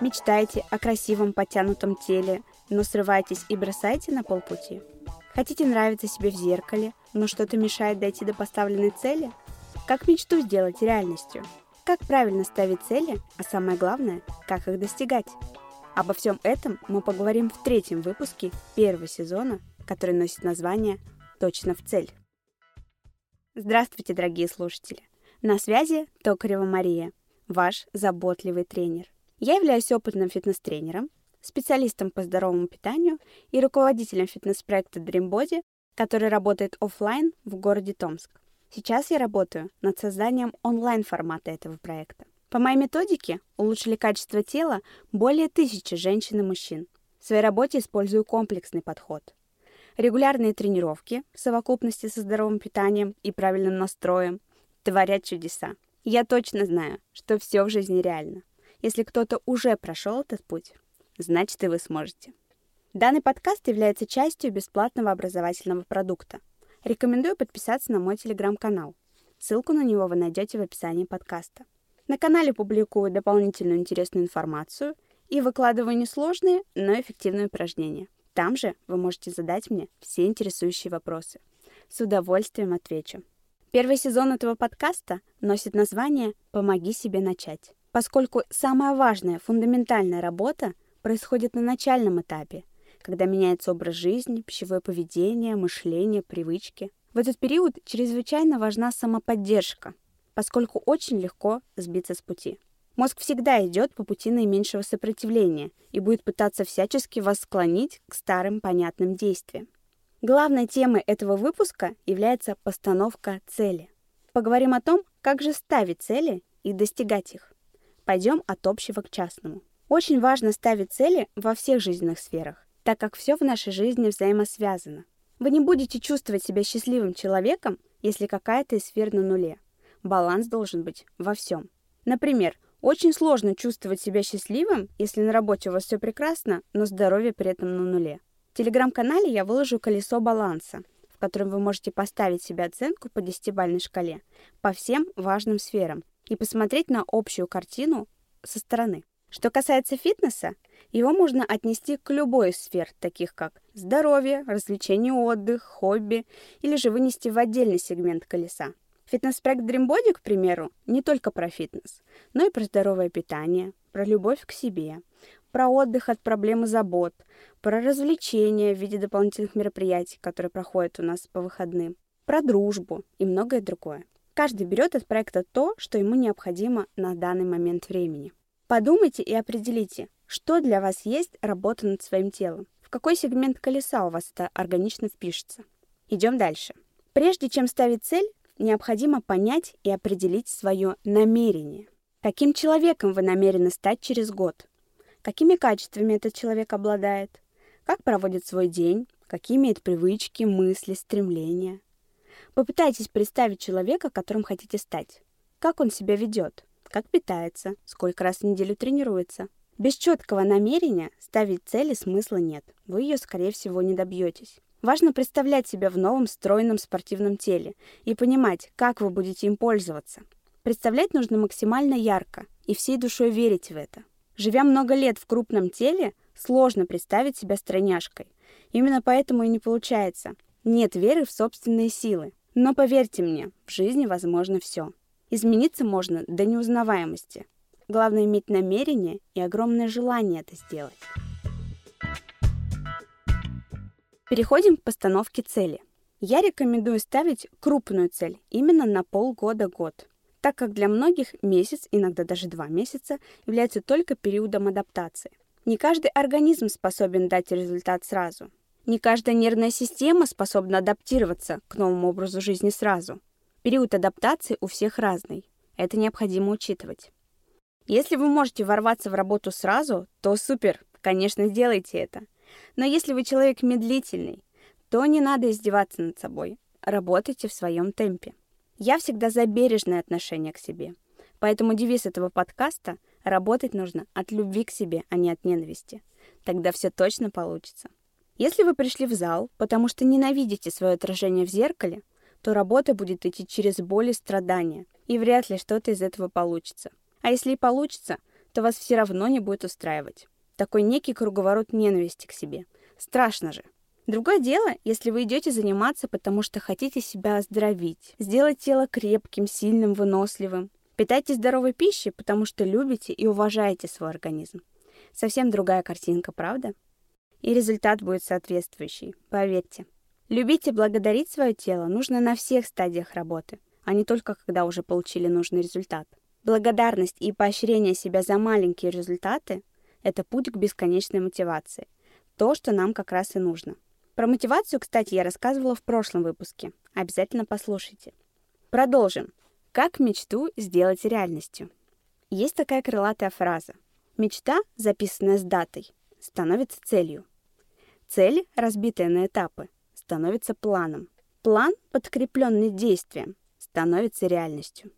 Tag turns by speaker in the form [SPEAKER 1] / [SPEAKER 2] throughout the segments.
[SPEAKER 1] Мечтаете о красивом подтянутом теле, но срываетесь и бросаете на полпути? Хотите нравиться себе в зеркале, но что-то мешает дойти до поставленной цели? Как мечту сделать реальностью? Как правильно ставить цели, а самое главное, как их достигать? Обо всем этом мы поговорим в третьем выпуске первого сезона, который носит название «Точно в цель». Здравствуйте, дорогие слушатели! На связи Токарева Мария, ваш заботливый тренер. Я являюсь опытным фитнес-тренером, специалистом по здоровому питанию и руководителем фитнес-проекта Dream Body, который работает офлайн в городе Томск. Сейчас я работаю над созданием онлайн-формата этого проекта. По моей методике улучшили качество тела более тысячи женщин и мужчин. В своей работе использую комплексный подход. Регулярные тренировки в совокупности со здоровым питанием и правильным настроем творят чудеса. Я точно знаю, что все в жизни реально. Если кто-то уже прошел этот путь, значит и вы сможете. Данный подкаст является частью бесплатного образовательного продукта. Рекомендую подписаться на мой телеграм-канал. Ссылку на него вы найдете в описании подкаста. На канале публикую дополнительную интересную информацию и выкладываю несложные, но эффективные упражнения. Там же вы можете задать мне все интересующие вопросы. С удовольствием отвечу. Первый сезон этого подкаста носит название «Помоги себе начать» поскольку самая важная, фундаментальная работа происходит на начальном этапе, когда меняется образ жизни, пищевое поведение, мышление, привычки. В этот период чрезвычайно важна самоподдержка, поскольку очень легко сбиться с пути. Мозг всегда идет по пути наименьшего сопротивления и будет пытаться всячески вас склонить к старым понятным действиям. Главной темой этого выпуска является постановка цели. Поговорим о том, как же ставить цели и достигать их. Пойдем от общего к частному. Очень важно ставить цели во всех жизненных сферах, так как все в нашей жизни взаимосвязано. Вы не будете чувствовать себя счастливым человеком, если какая-то из сфер на нуле. Баланс должен быть во всем. Например, очень сложно чувствовать себя счастливым, если на работе у вас все прекрасно, но здоровье при этом на нуле. В телеграм-канале я выложу колесо баланса, в котором вы можете поставить себе оценку по 10-бальной шкале по всем важным сферам и посмотреть на общую картину со стороны. Что касается фитнеса, его можно отнести к любой из сфер, таких как здоровье, развлечение, отдых, хобби, или же вынести в отдельный сегмент колеса. Фитнес-проект Dream к примеру, не только про фитнес, но и про здоровое питание, про любовь к себе, про отдых от проблем и забот, про развлечения в виде дополнительных мероприятий, которые проходят у нас по выходным, про дружбу и многое другое. Каждый берет от проекта то, что ему необходимо на данный момент времени. Подумайте и определите, что для вас есть работа над своим телом. В какой сегмент колеса у вас это органично впишется. Идем дальше. Прежде чем ставить цель, необходимо понять и определить свое намерение. Каким человеком вы намерены стать через год? Какими качествами этот человек обладает? Как проводит свой день? Какие имеет привычки, мысли, стремления? Попытайтесь представить человека, которым хотите стать. Как он себя ведет, как питается, сколько раз в неделю тренируется. Без четкого намерения ставить цели смысла нет. Вы ее, скорее всего, не добьетесь. Важно представлять себя в новом стройном спортивном теле и понимать, как вы будете им пользоваться. Представлять нужно максимально ярко и всей душой верить в это. Живя много лет в крупном теле, сложно представить себя стройняшкой. Именно поэтому и не получается. Нет веры в собственные силы. Но поверьте мне, в жизни возможно все. Измениться можно до неузнаваемости. Главное иметь намерение и огромное желание это сделать. Переходим к постановке цели. Я рекомендую ставить крупную цель именно на полгода-год, так как для многих месяц, иногда даже два месяца, является только периодом адаптации. Не каждый организм способен дать результат сразу. Не каждая нервная система способна адаптироваться к новому образу жизни сразу. Период адаптации у всех разный. Это необходимо учитывать. Если вы можете ворваться в работу сразу, то супер, конечно, сделайте это. Но если вы человек медлительный, то не надо издеваться над собой. Работайте в своем темпе. Я всегда за бережное отношение к себе. Поэтому девиз этого подкаста – работать нужно от любви к себе, а не от ненависти. Тогда все точно получится. Если вы пришли в зал, потому что ненавидите свое отражение в зеркале, то работа будет идти через боль и страдания, и вряд ли что-то из этого получится. А если и получится, то вас все равно не будет устраивать. Такой некий круговорот ненависти к себе. Страшно же. Другое дело, если вы идете заниматься, потому что хотите себя оздоровить, сделать тело крепким, сильным, выносливым. Питайтесь здоровой пищей, потому что любите и уважаете свой организм. Совсем другая картинка, правда? И результат будет соответствующий, поверьте. Любить и благодарить свое тело нужно на всех стадиях работы, а не только когда уже получили нужный результат. Благодарность и поощрение себя за маленькие результаты – это путь к бесконечной мотивации. То, что нам как раз и нужно. Про мотивацию, кстати, я рассказывала в прошлом выпуске. Обязательно послушайте. Продолжим. Как мечту сделать реальностью? Есть такая крылатая фраза. Мечта, записанная с датой, становится целью. Цель, разбитая на этапы, становится планом. План, подкрепленный действием, становится реальностью.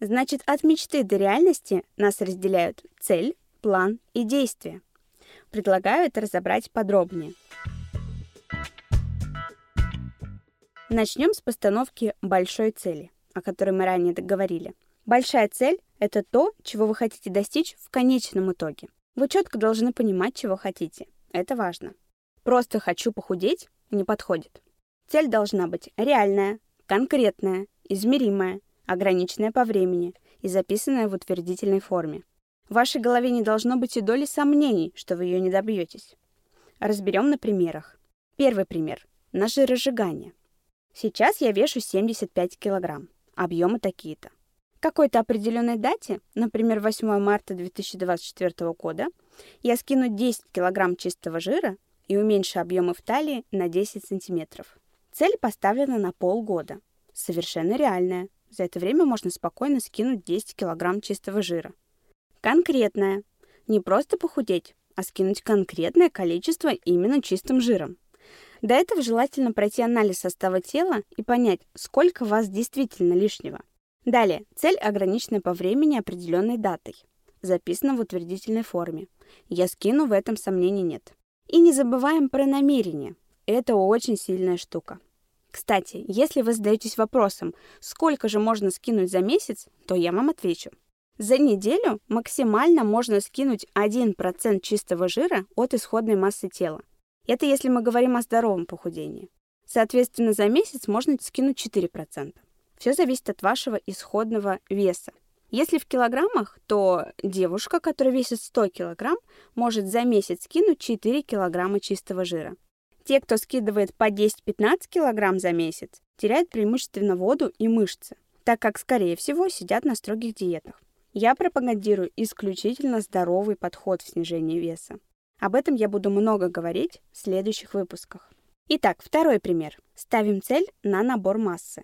[SPEAKER 1] Значит, от мечты до реальности нас разделяют цель, план и действие. Предлагаю это разобрать подробнее. Начнем с постановки большой цели, о которой мы ранее договорили. Большая цель – это то, чего вы хотите достичь в конечном итоге. Вы четко должны понимать, чего хотите. Это важно. Просто «хочу похудеть» не подходит. Цель должна быть реальная, конкретная, измеримая, ограниченная по времени и записанная в утвердительной форме. В вашей голове не должно быть и доли сомнений, что вы ее не добьетесь. Разберем на примерах. Первый пример – на жиросжигание. Сейчас я вешу 75 килограмм. Объемы такие-то. К какой-то определенной дате, например, 8 марта 2024 года, я скину 10 килограмм чистого жира и уменьшу объемы в талии на 10 сантиметров. Цель поставлена на полгода. Совершенно реальная. За это время можно спокойно скинуть 10 килограмм чистого жира. Конкретная. Не просто похудеть, а скинуть конкретное количество именно чистым жиром. До этого желательно пройти анализ состава тела и понять, сколько вас действительно лишнего. Далее, цель ограничена по времени определенной датой. Записана в утвердительной форме. Я скину, в этом сомнений нет. И не забываем про намерение. Это очень сильная штука. Кстати, если вы задаетесь вопросом, сколько же можно скинуть за месяц, то я вам отвечу. За неделю максимально можно скинуть 1% чистого жира от исходной массы тела. Это если мы говорим о здоровом похудении. Соответственно, за месяц можно скинуть 4%. Все зависит от вашего исходного веса. Если в килограммах, то девушка, которая весит 100 килограмм, может за месяц скинуть 4 килограмма чистого жира. Те, кто скидывает по 10-15 килограмм за месяц, теряют преимущественно воду и мышцы, так как, скорее всего, сидят на строгих диетах. Я пропагандирую исключительно здоровый подход в снижении веса. Об этом я буду много говорить в следующих выпусках. Итак, второй пример. Ставим цель на набор массы.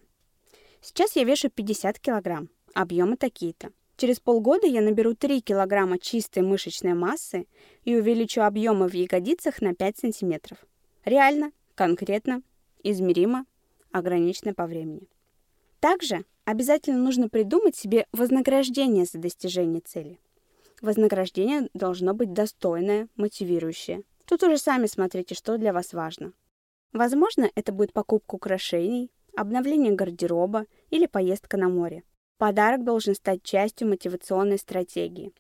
[SPEAKER 1] Сейчас я вешу 50 килограмм объемы такие-то. Через полгода я наберу 3 килограмма чистой мышечной массы и увеличу объемы в ягодицах на 5 сантиметров. Реально, конкретно, измеримо, ограничено по времени. Также обязательно нужно придумать себе вознаграждение за достижение цели. Вознаграждение должно быть достойное, мотивирующее. Тут уже сами смотрите, что для вас важно. Возможно, это будет покупка украшений, обновление гардероба или поездка на море. Подарок должен стать частью мотивационной стратегии.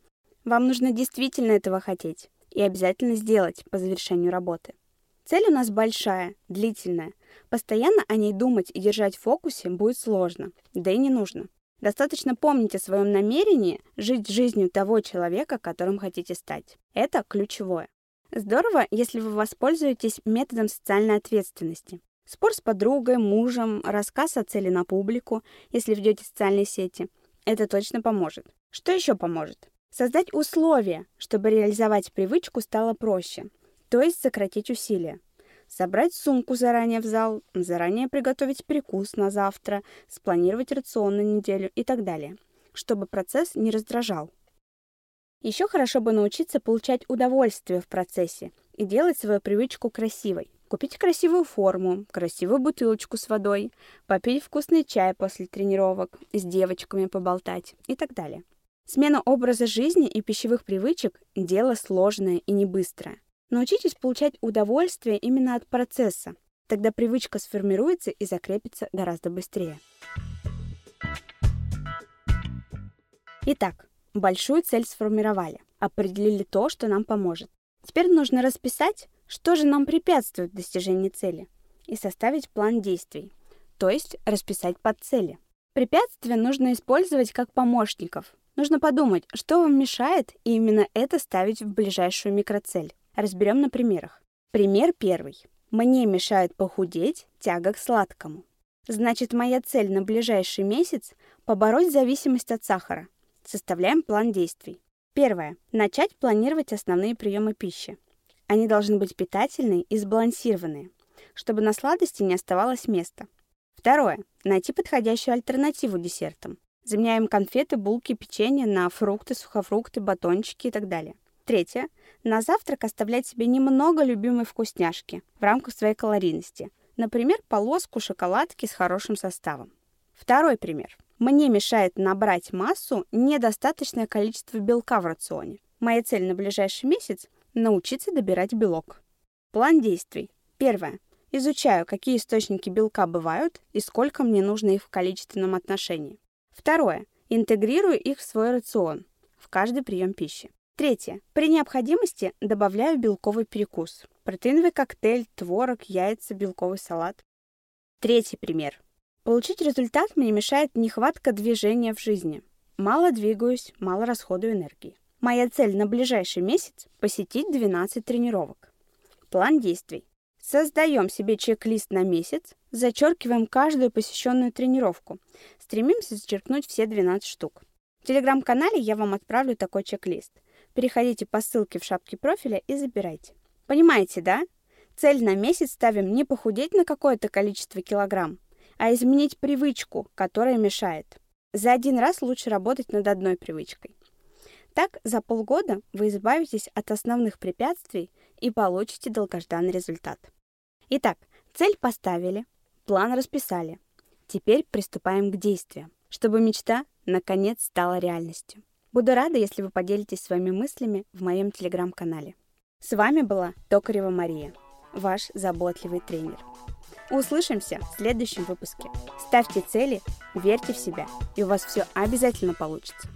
[SPEAKER 1] Вам нужно действительно этого хотеть и обязательно сделать по завершению работы. Цель у нас большая, длительная. Постоянно о ней думать и держать в фокусе будет сложно, да и не нужно. Достаточно помнить о своем намерении жить жизнью того человека, которым хотите стать. Это ключевое. Здорово, если вы воспользуетесь методом социальной ответственности. Спор с подругой, мужем, рассказ о цели на публику, если ведете социальные сети. Это точно поможет. Что еще поможет? Создать условия, чтобы реализовать привычку стало проще, то есть сократить усилия. Собрать сумку заранее в зал, заранее приготовить перекус на завтра, спланировать рацион на неделю и так далее, чтобы процесс не раздражал. Еще хорошо бы научиться получать удовольствие в процессе и делать свою привычку красивой. Купить красивую форму, красивую бутылочку с водой, попить вкусный чай после тренировок, с девочками поболтать и так далее. Смена образа жизни и пищевых привычек – дело сложное и не быстрое. Научитесь получать удовольствие именно от процесса. Тогда привычка сформируется и закрепится гораздо быстрее. Итак, большую цель сформировали, определили то, что нам поможет. Теперь нужно расписать, что же нам препятствует достижению цели, и составить план действий, то есть расписать под цели. Препятствия нужно использовать как помощников. Нужно подумать, что вам мешает, и именно это ставить в ближайшую микроцель. Разберем на примерах. Пример первый. Мне мешает похудеть тяга к сладкому. Значит, моя цель на ближайший месяц – побороть зависимость от сахара. Составляем план действий. Первое. Начать планировать основные приемы пищи. Они должны быть питательные и сбалансированные, чтобы на сладости не оставалось места. Второе. Найти подходящую альтернативу десертам. Заменяем конфеты, булки, печенье на фрукты, сухофрукты, батончики и так далее. Третье. На завтрак оставлять себе немного любимой вкусняшки в рамках своей калорийности. Например, полоску шоколадки с хорошим составом. Второй пример. Мне мешает набрать массу недостаточное количество белка в рационе. Моя цель на ближайший месяц – научиться добирать белок. План действий. Первое. Изучаю, какие источники белка бывают и сколько мне нужно их в количественном отношении. Второе. Интегрирую их в свой рацион, в каждый прием пищи. Третье. При необходимости добавляю белковый перекус. Протеиновый коктейль, творог, яйца, белковый салат. Третий пример. Получить результат мне мешает нехватка движения в жизни. Мало двигаюсь, мало расходую энергии. Моя цель на ближайший месяц – посетить 12 тренировок. План действий. Создаем себе чек-лист на месяц, зачеркиваем каждую посещенную тренировку. Стремимся зачеркнуть все 12 штук. В телеграм-канале я вам отправлю такой чек-лист – Переходите по ссылке в шапке профиля и забирайте. Понимаете, да? Цель на месяц ставим не похудеть на какое-то количество килограмм, а изменить привычку, которая мешает. За один раз лучше работать над одной привычкой. Так, за полгода вы избавитесь от основных препятствий и получите долгожданный результат. Итак, цель поставили, план расписали. Теперь приступаем к действиям, чтобы мечта наконец стала реальностью. Буду рада, если вы поделитесь своими мыслями в моем телеграм-канале. С вами была Токарева Мария, ваш заботливый тренер. Услышимся в следующем выпуске. Ставьте цели, верьте в себя, и у вас все обязательно получится.